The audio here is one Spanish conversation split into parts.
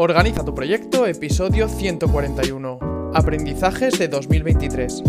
Organiza tu proyecto, episodio 141. Aprendizajes de 2023.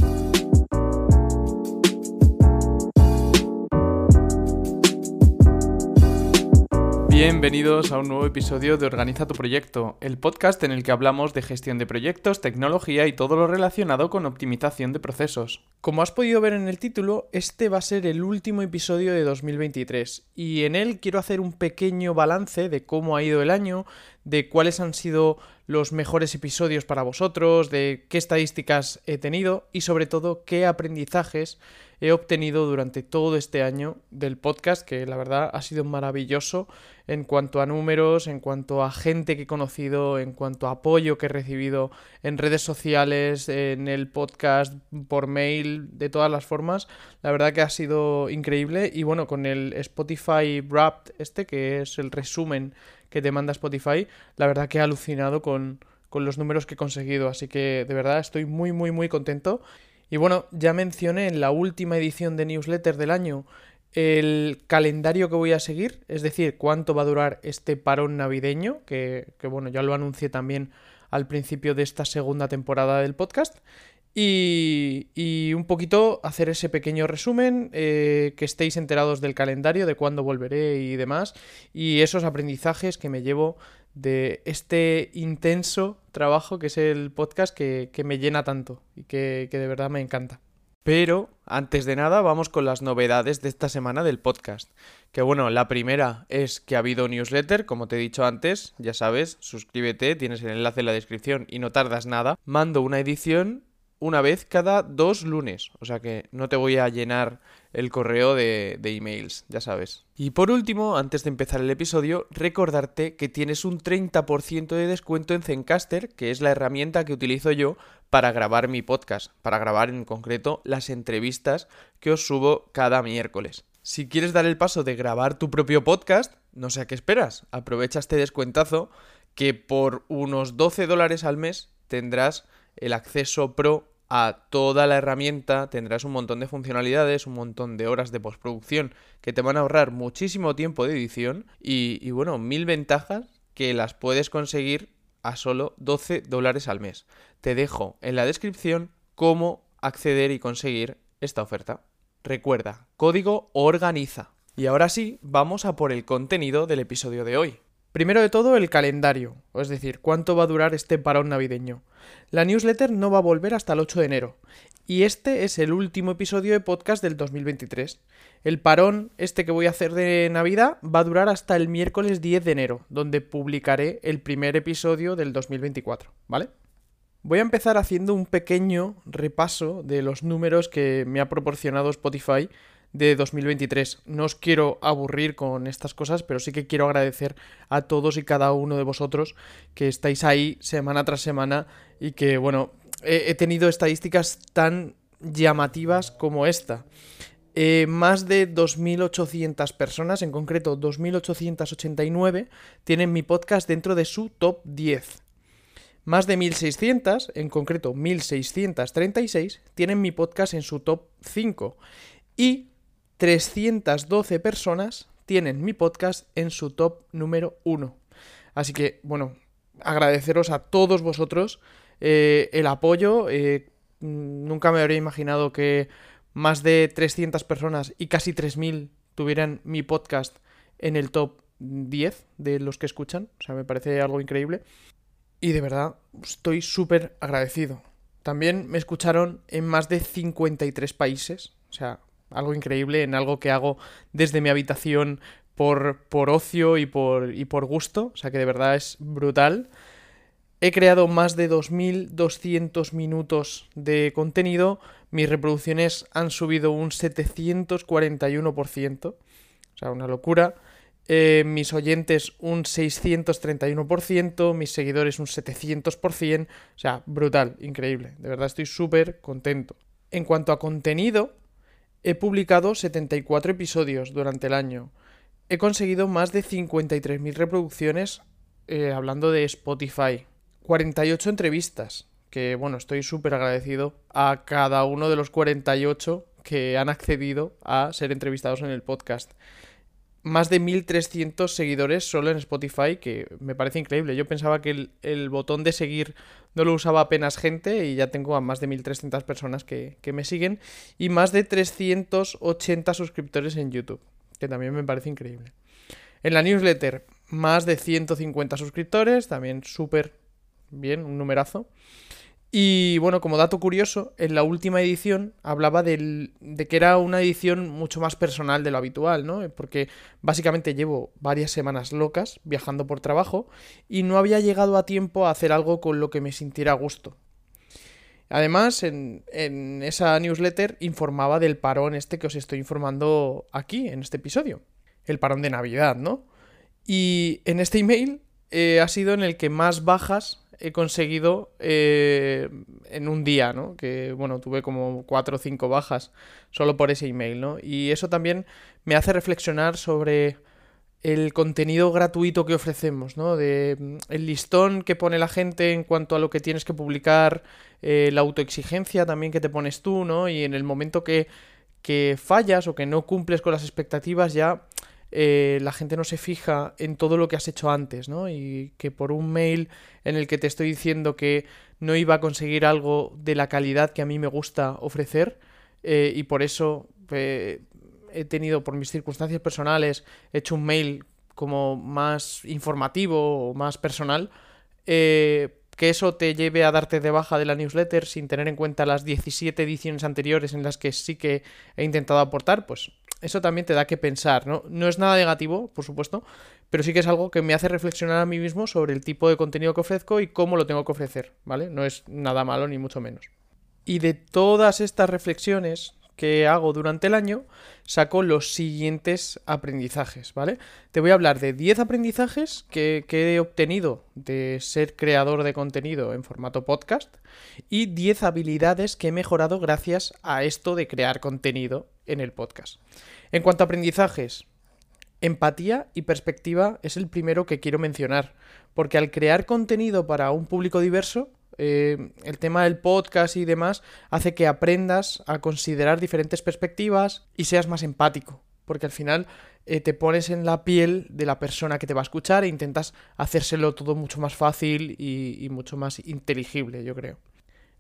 Bienvenidos a un nuevo episodio de Organiza tu proyecto, el podcast en el que hablamos de gestión de proyectos, tecnología y todo lo relacionado con optimización de procesos. Como has podido ver en el título, este va a ser el último episodio de 2023 y en él quiero hacer un pequeño balance de cómo ha ido el año, de cuáles han sido los mejores episodios para vosotros, de qué estadísticas he tenido y sobre todo qué aprendizajes he obtenido durante todo este año del podcast, que la verdad ha sido maravilloso en cuanto a números, en cuanto a gente que he conocido, en cuanto a apoyo que he recibido en redes sociales, en el podcast, por mail, de todas las formas. La verdad que ha sido increíble y bueno, con el Spotify Wrapped este, que es el resumen que te manda Spotify, la verdad que he alucinado con, con los números que he conseguido, así que de verdad estoy muy muy muy contento. Y bueno, ya mencioné en la última edición de newsletter del año el calendario que voy a seguir, es decir, cuánto va a durar este parón navideño, que, bueno, ya lo anuncié también al principio de esta segunda temporada del podcast. Y, un poquito hacer ese pequeño resumen, eh, que estéis enterados del calendario, de cuándo volveré y demás, y esos aprendizajes que me llevo de este intenso trabajo que es el podcast que, me llena tanto y que, que de verdad me encanta. Pero, antes de nada, vamos con las novedades de esta semana del podcast. Que bueno, la primera es que ha habido newsletter, como te he dicho antes, ya sabes, suscríbete, tienes el enlace en la descripción y no tardas nada. Mando una edición una vez cada dos lunes. O sea que no te voy a llenar el correo de, de, emails, ya sabes. Y por último, antes de empezar el episodio, recordarte que tienes un 30% de descuento en Zencaster, que es la herramienta que utilizo yo para grabar mi podcast, para grabar en concreto las entrevistas que os subo cada miércoles. Si quieres dar el paso de grabar tu propio podcast, no sé a qué esperas, aprovecha este descuentazo que por unos 12 dólares al mes tendrás el acceso pro a toda la herramienta, tendrás un montón de funcionalidades, un montón de horas de postproducción que te van a ahorrar muchísimo tiempo de edición y, bueno, mil ventajas que las puedes conseguir a solo 12 dólares al mes. Te dejo en la descripción cómo acceder y conseguir esta oferta. Recuerda, código organiza. Y ahora sí, vamos a por el contenido del episodio de hoy. Primero de todo, el calendario, es decir, cuánto va a durar este parón navideño. La newsletter no va a volver hasta el 8 de enero, y este es el último episodio de podcast del 2023. El parón, este que voy a hacer de Navidad, va a durar hasta el miércoles 10 de enero, donde publicaré el primer episodio del 2024, ¿vale? Voy a empezar haciendo un pequeño repaso de los números que me ha proporcionado Spotify de 2023. No os quiero aburrir con estas cosas, pero sí que quiero agradecer a todos y cada uno de vosotros que estáis ahí semana tras semana y que, bueno, he, tenido estadísticas tan llamativas como esta. Eh, más de 2.800 personas, en concreto 2.889, tienen mi podcast dentro de su top 10. Más de 1.600, en concreto 1.636, tienen mi podcast en su top 5. Y 312 personas tienen mi podcast en su top número 1. Así que, bueno, agradeceros a todos vosotros eh, el apoyo. Eh, nunca me habría imaginado que más de 300 personas y casi 3.000 tuvieran mi podcast en el top 10 de los que escuchan. O sea, me parece algo increíble. Y de verdad, estoy súper agradecido. También me escucharon en más de 53 países. O sea, algo increíble en algo que hago desde mi habitación por, por ocio y por, y por gusto, o sea que de verdad es brutal. He creado más de 2.200 minutos de contenido, mis reproducciones han subido un 741%, o sea, una locura. Eh, mis oyentes un 631%, mis seguidores un 700%, o sea, brutal, increíble, de verdad estoy súper contento. En cuanto a contenido, He publicado 74 episodios durante el año. He conseguido más de 53.000 reproducciones eh, hablando de Spotify. 48 entrevistas, que bueno, estoy súper agradecido a cada uno de los 48 que han accedido a ser entrevistados en el podcast. Más de 1300 seguidores solo en Spotify, que me parece increíble. Yo pensaba que el, botón de seguir no lo usaba apenas gente y ya tengo a más de 1300 personas que, me siguen y más de 380 suscriptores en YouTube, que también me parece increíble. En la newsletter, más de 150 suscriptores, también súper bien, un numerazo. Y bueno, como dato curioso, en la última edición hablaba de que era una edición mucho más personal de lo habitual, ¿no? Porque básicamente llevo varias semanas locas viajando por trabajo y no había llegado a tiempo a hacer algo con lo que me sintiera a gusto. Además, en, en esa newsletter informaba del parón este que os estoy informando aquí, en este episodio. El parón de Navidad, ¿no? Y en este email eh, ha sido en el que más bajas he conseguido eh, en un día, ¿no? Que, bueno, tuve como cuatro o cinco bajas solo por ese email, ¿no? Y eso también me hace reflexionar sobre el contenido gratuito que ofrecemos, ¿no? De mm, el listón que pone la gente en cuanto a lo que tienes que publicar, eh, la autoexigencia también que te pones tú, ¿no? Y en el momento que, que fallas o que no cumples con las expectativas ya eh, la gente no se fija en todo lo que has hecho antes, ¿no? Y que por un mail en el que te estoy diciendo que no iba a conseguir algo de la calidad que a mí me gusta ofrecer eh, y por eso eh, he tenido, por mis circunstancias personales, hecho un mail como más informativo o más personal, que eso te lleve a darte de baja de la newsletter sin tener en cuenta las 17 ediciones anteriores en las que sí que he intentado aportar, pues eso también te da que pensar, ¿no? No es nada negativo, por supuesto, pero sí que es algo que me hace reflexionar a mí mismo sobre el tipo de contenido que ofrezco y cómo lo tengo que ofrecer, ¿vale? No es nada malo ni mucho menos. Y de todas estas reflexiones que hago durante el año, saco los siguientes aprendizajes, ¿vale? Te voy a hablar de 10 aprendizajes que, que, he obtenido de ser creador de contenido en formato podcast y 10 habilidades que he mejorado gracias a esto de crear contenido en el podcast. En cuanto a aprendizajes, empatía y perspectiva es el primero que quiero mencionar, porque al crear contenido para un público diverso, eh, el tema del podcast y demás hace que aprendas a considerar diferentes perspectivas y seas más empático, porque al final eh, te pones en la piel de la persona que te va a escuchar e intentas hacérselo todo mucho más fácil y mucho más inteligible, yo creo.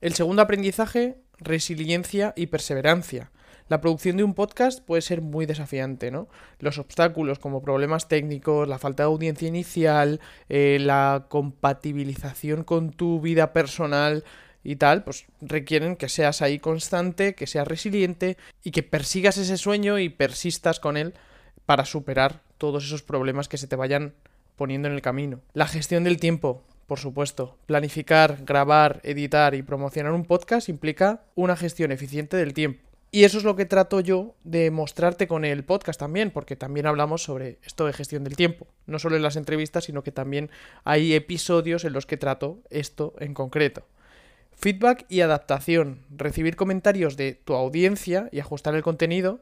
El segundo aprendizaje, resiliencia y perseverancia. La producción de un podcast puede ser muy desafiante, ¿no? Los obstáculos como problemas técnicos, la falta de audiencia inicial, eh, la compatibilización con tu vida personal y tal, pues requieren que seas ahí constante, que seas resiliente y que persigas ese sueño y persistas con él para superar todos esos problemas que se te vayan poniendo en el camino. La gestión del tiempo, por supuesto. Planificar, grabar, editar y promocionar un podcast implica una gestión eficiente del tiempo. Y eso es lo que trato yo de mostrarte con el podcast también, porque también hablamos sobre esto de gestión del tiempo. No solo en las entrevistas, sino que también hay episodios en los que trato esto en concreto. Feedback y adaptación. Recibir comentarios de tu audiencia y ajustar el contenido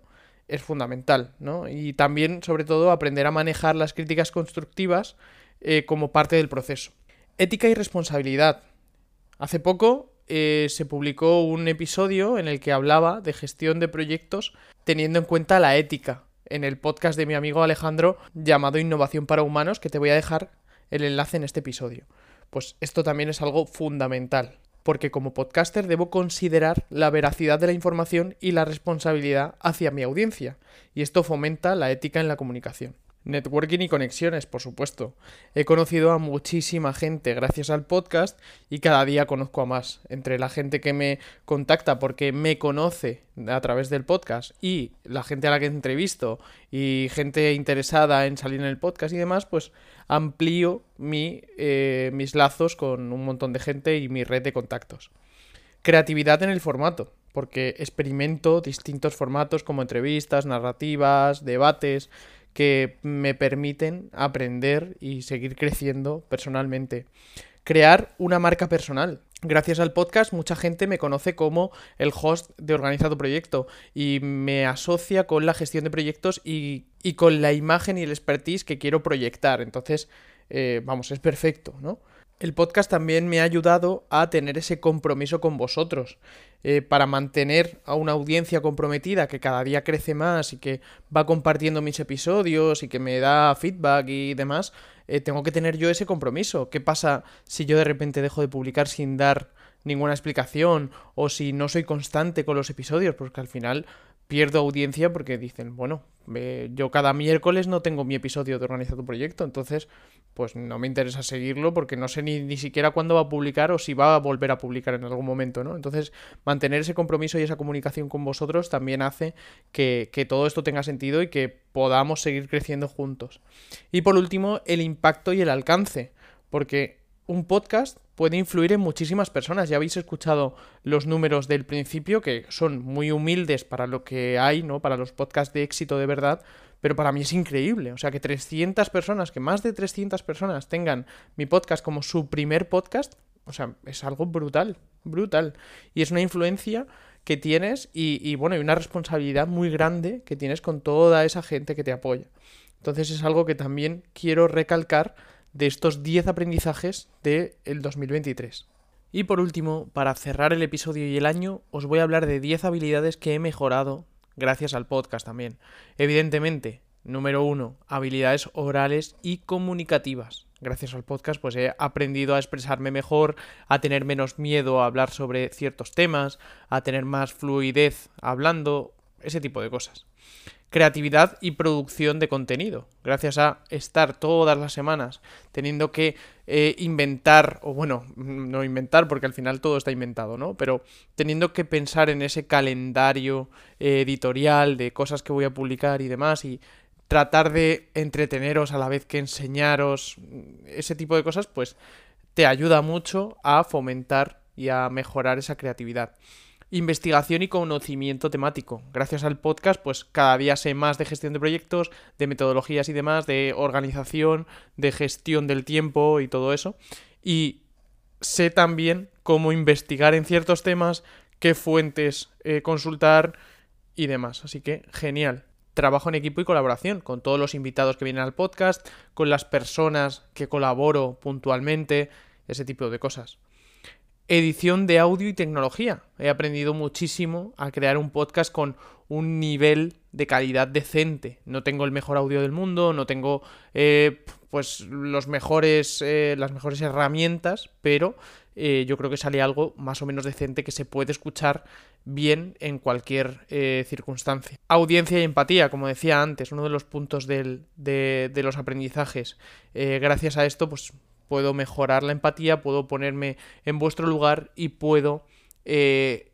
es fundamental, ¿no? Y también, sobre todo, aprender a manejar las críticas constructivas eh, como parte del proceso. Ética y responsabilidad. Hace poco eh, se publicó un episodio en el que hablaba de gestión de proyectos teniendo en cuenta la ética en el podcast de mi amigo Alejandro llamado Innovación para Humanos, que te voy a dejar el enlace en este episodio. Pues esto también es algo fundamental, porque como podcaster debo considerar la veracidad de la información y la responsabilidad hacia mi audiencia, y esto fomenta la ética en la comunicación. Networking y conexiones, por supuesto. He conocido a muchísima gente gracias al podcast y cada día conozco a más. Entre la gente que me contacta porque me conoce a través del podcast y la gente a la que entrevisto y gente interesada en salir en el podcast y demás, pues amplío mi, eh, mis lazos con un montón de gente y mi red de contactos. Creatividad en el formato, porque experimento distintos formatos como entrevistas, narrativas, debates que me permiten aprender y seguir creciendo personalmente. Crear una marca personal. Gracias al podcast mucha gente me conoce como el host de Organiza tu Proyecto y me asocia con la gestión de proyectos y, con la imagen y el expertise que quiero proyectar. Entonces, eh, vamos, es perfecto, ¿no? El podcast también me ha ayudado a tener ese compromiso con vosotros, eh, para mantener a una audiencia comprometida que cada día crece más y que va compartiendo mis episodios y que me da feedback y demás, eh, tengo que tener yo ese compromiso. ¿Qué pasa si yo de repente dejo de publicar sin dar ninguna explicación o si no soy constante con los episodios? Porque al final pierdo audiencia porque dicen, bueno, yo cada miércoles no tengo mi episodio de Organiza tu Proyecto, entonces pues no me interesa seguirlo porque no sé ni, ni, siquiera cuándo va a publicar o si va a volver a publicar en algún momento, ¿no? Entonces mantener ese compromiso y esa comunicación con vosotros también hace que, que todo esto tenga sentido y que podamos seguir creciendo juntos. Y por último, el impacto y el alcance, porque un podcast puede influir en muchísimas personas. Ya habéis escuchado los números del principio, que son muy humildes para lo que hay, ¿no? Para los podcasts de éxito de verdad, pero para mí es increíble. O sea, que 300 personas, que más de 300 personas tengan mi podcast como su primer podcast, o sea, es algo brutal, brutal. Y es una influencia que tienes y, y bueno, y una responsabilidad muy grande que tienes con toda esa gente que te apoya. Entonces es algo que también quiero recalcar de estos 10 aprendizajes del el 2023. Y por último, para cerrar el episodio y el año, os voy a hablar de 10 habilidades que he mejorado gracias al podcast también. Evidentemente, número 1, habilidades orales y comunicativas. Gracias al podcast pues he aprendido a expresarme mejor, a tener menos miedo a hablar sobre ciertos temas, a tener más fluidez hablando, ese tipo de cosas creatividad y producción de contenido. Gracias a estar todas las semanas teniendo que eh, inventar, o bueno, no inventar porque al final todo está inventado, ¿no? Pero teniendo que pensar en ese calendario eh, editorial de cosas que voy a publicar y demás y tratar de entreteneros a la vez que enseñaros ese tipo de cosas, pues te ayuda mucho a fomentar y a mejorar esa creatividad investigación y conocimiento temático. Gracias al podcast, pues cada día sé más de gestión de proyectos, de metodologías y demás, de organización, de gestión del tiempo y todo eso. Y sé también cómo investigar en ciertos temas, qué fuentes eh, consultar y demás. Así que genial. Trabajo en equipo y colaboración con todos los invitados que vienen al podcast, con las personas que colaboro puntualmente, ese tipo de cosas edición de audio y tecnología. He aprendido muchísimo a crear un podcast con un nivel de calidad decente. No tengo el mejor audio del mundo, no tengo eh, pues los mejores, eh, las mejores herramientas, pero eh, yo creo que sale algo más o menos decente que se puede escuchar bien en cualquier circunstancia. Audiencia y empatía, como decía antes, uno de los puntos de, de, los aprendizajes. gracias a esto, pues puedo mejorar la empatía, puedo ponerme en vuestro lugar y puedo eh,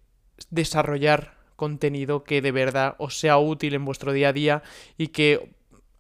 desarrollar contenido que de verdad os sea útil en vuestro día a día y que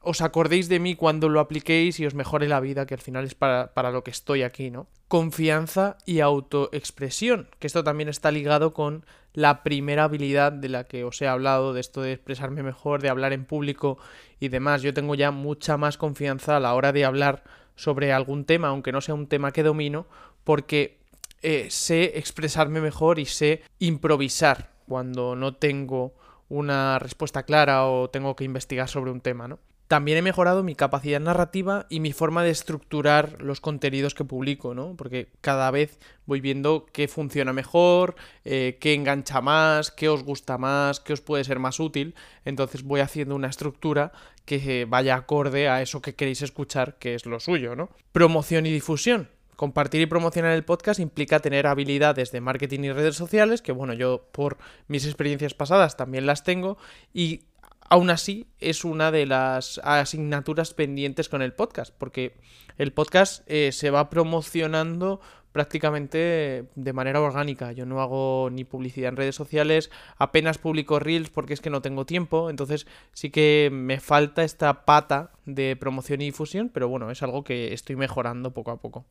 os acordéis de mí cuando lo apliquéis y os mejore la vida, que al final es para, para lo que estoy aquí, ¿no? Confianza y autoexpresión, que esto también está ligado con la primera habilidad de la que os he hablado, de esto de expresarme mejor, de hablar en público y demás. Yo tengo ya mucha más confianza a la hora de hablar sobre algún tema, aunque no sea un tema que domino, porque eh, sé expresarme mejor y sé improvisar cuando no tengo una respuesta clara o tengo que investigar sobre un tema, ¿no? También he mejorado mi capacidad narrativa y mi forma de estructurar los contenidos que publico, ¿no? Porque cada vez voy viendo qué funciona mejor, eh, qué engancha más, qué os gusta más, qué os puede ser más útil. Entonces voy haciendo una estructura que vaya acorde a eso que queréis escuchar, que es lo suyo, ¿no? Promoción y difusión. Compartir y promocionar el podcast implica tener habilidades de marketing y redes sociales, que bueno, yo por mis experiencias pasadas también las tengo, y aún así es una de las asignaturas pendientes con el podcast, porque el podcast eh, se va promocionando prácticamente de manera orgánica. Yo no hago ni publicidad en redes sociales, apenas publico reels porque es que no tengo tiempo, entonces sí que me falta esta pata de promoción y difusión, pero bueno, es algo que estoy mejorando poco a poco.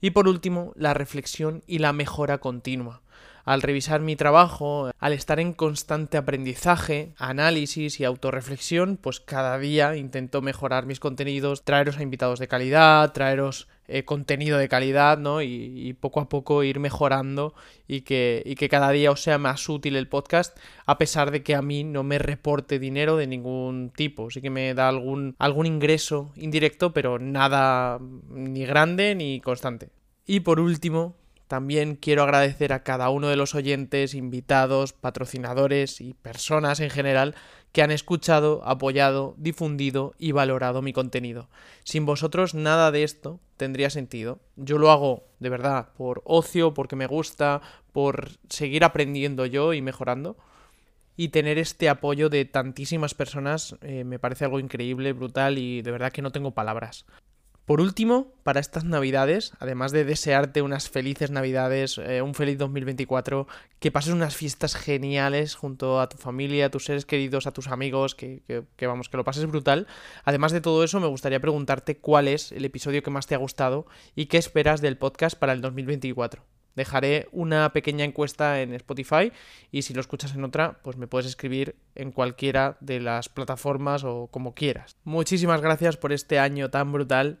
Y por último, la reflexión y la mejora continua al revisar mi trabajo, al estar en constante aprendizaje, análisis y autorreflexión, pues cada día intento mejorar mis contenidos, traeros a invitados de calidad, traeros eh, contenido de calidad, ¿no? Y, poco a poco ir mejorando y que, y que cada día os sea más útil el podcast, a pesar de que a mí no me reporte dinero de ningún tipo. Sí que me da algún, algún ingreso indirecto, pero nada ni grande ni constante. Y por último, también quiero agradecer a cada uno de los oyentes, invitados, patrocinadores y personas en general que han escuchado, apoyado, difundido y valorado mi contenido. Sin vosotros nada de esto tendría sentido. Yo lo hago de verdad por ocio, porque me gusta, por seguir aprendiendo yo y mejorando. Y tener este apoyo de tantísimas personas eh, me parece algo increíble, brutal y de verdad que no tengo palabras. Por último, para estas navidades, además de desearte unas felices navidades, eh, un feliz 2024, que pases unas fiestas geniales junto a tu familia, a tus seres queridos, a tus amigos, que, que, vamos, que lo pases brutal. Además de todo eso, me gustaría preguntarte cuál es el episodio que más te ha gustado y qué esperas del podcast para el 2024. Dejaré una pequeña encuesta en Spotify y si lo escuchas en otra, pues me puedes escribir en cualquiera de las plataformas o como quieras. Muchísimas gracias por este año tan brutal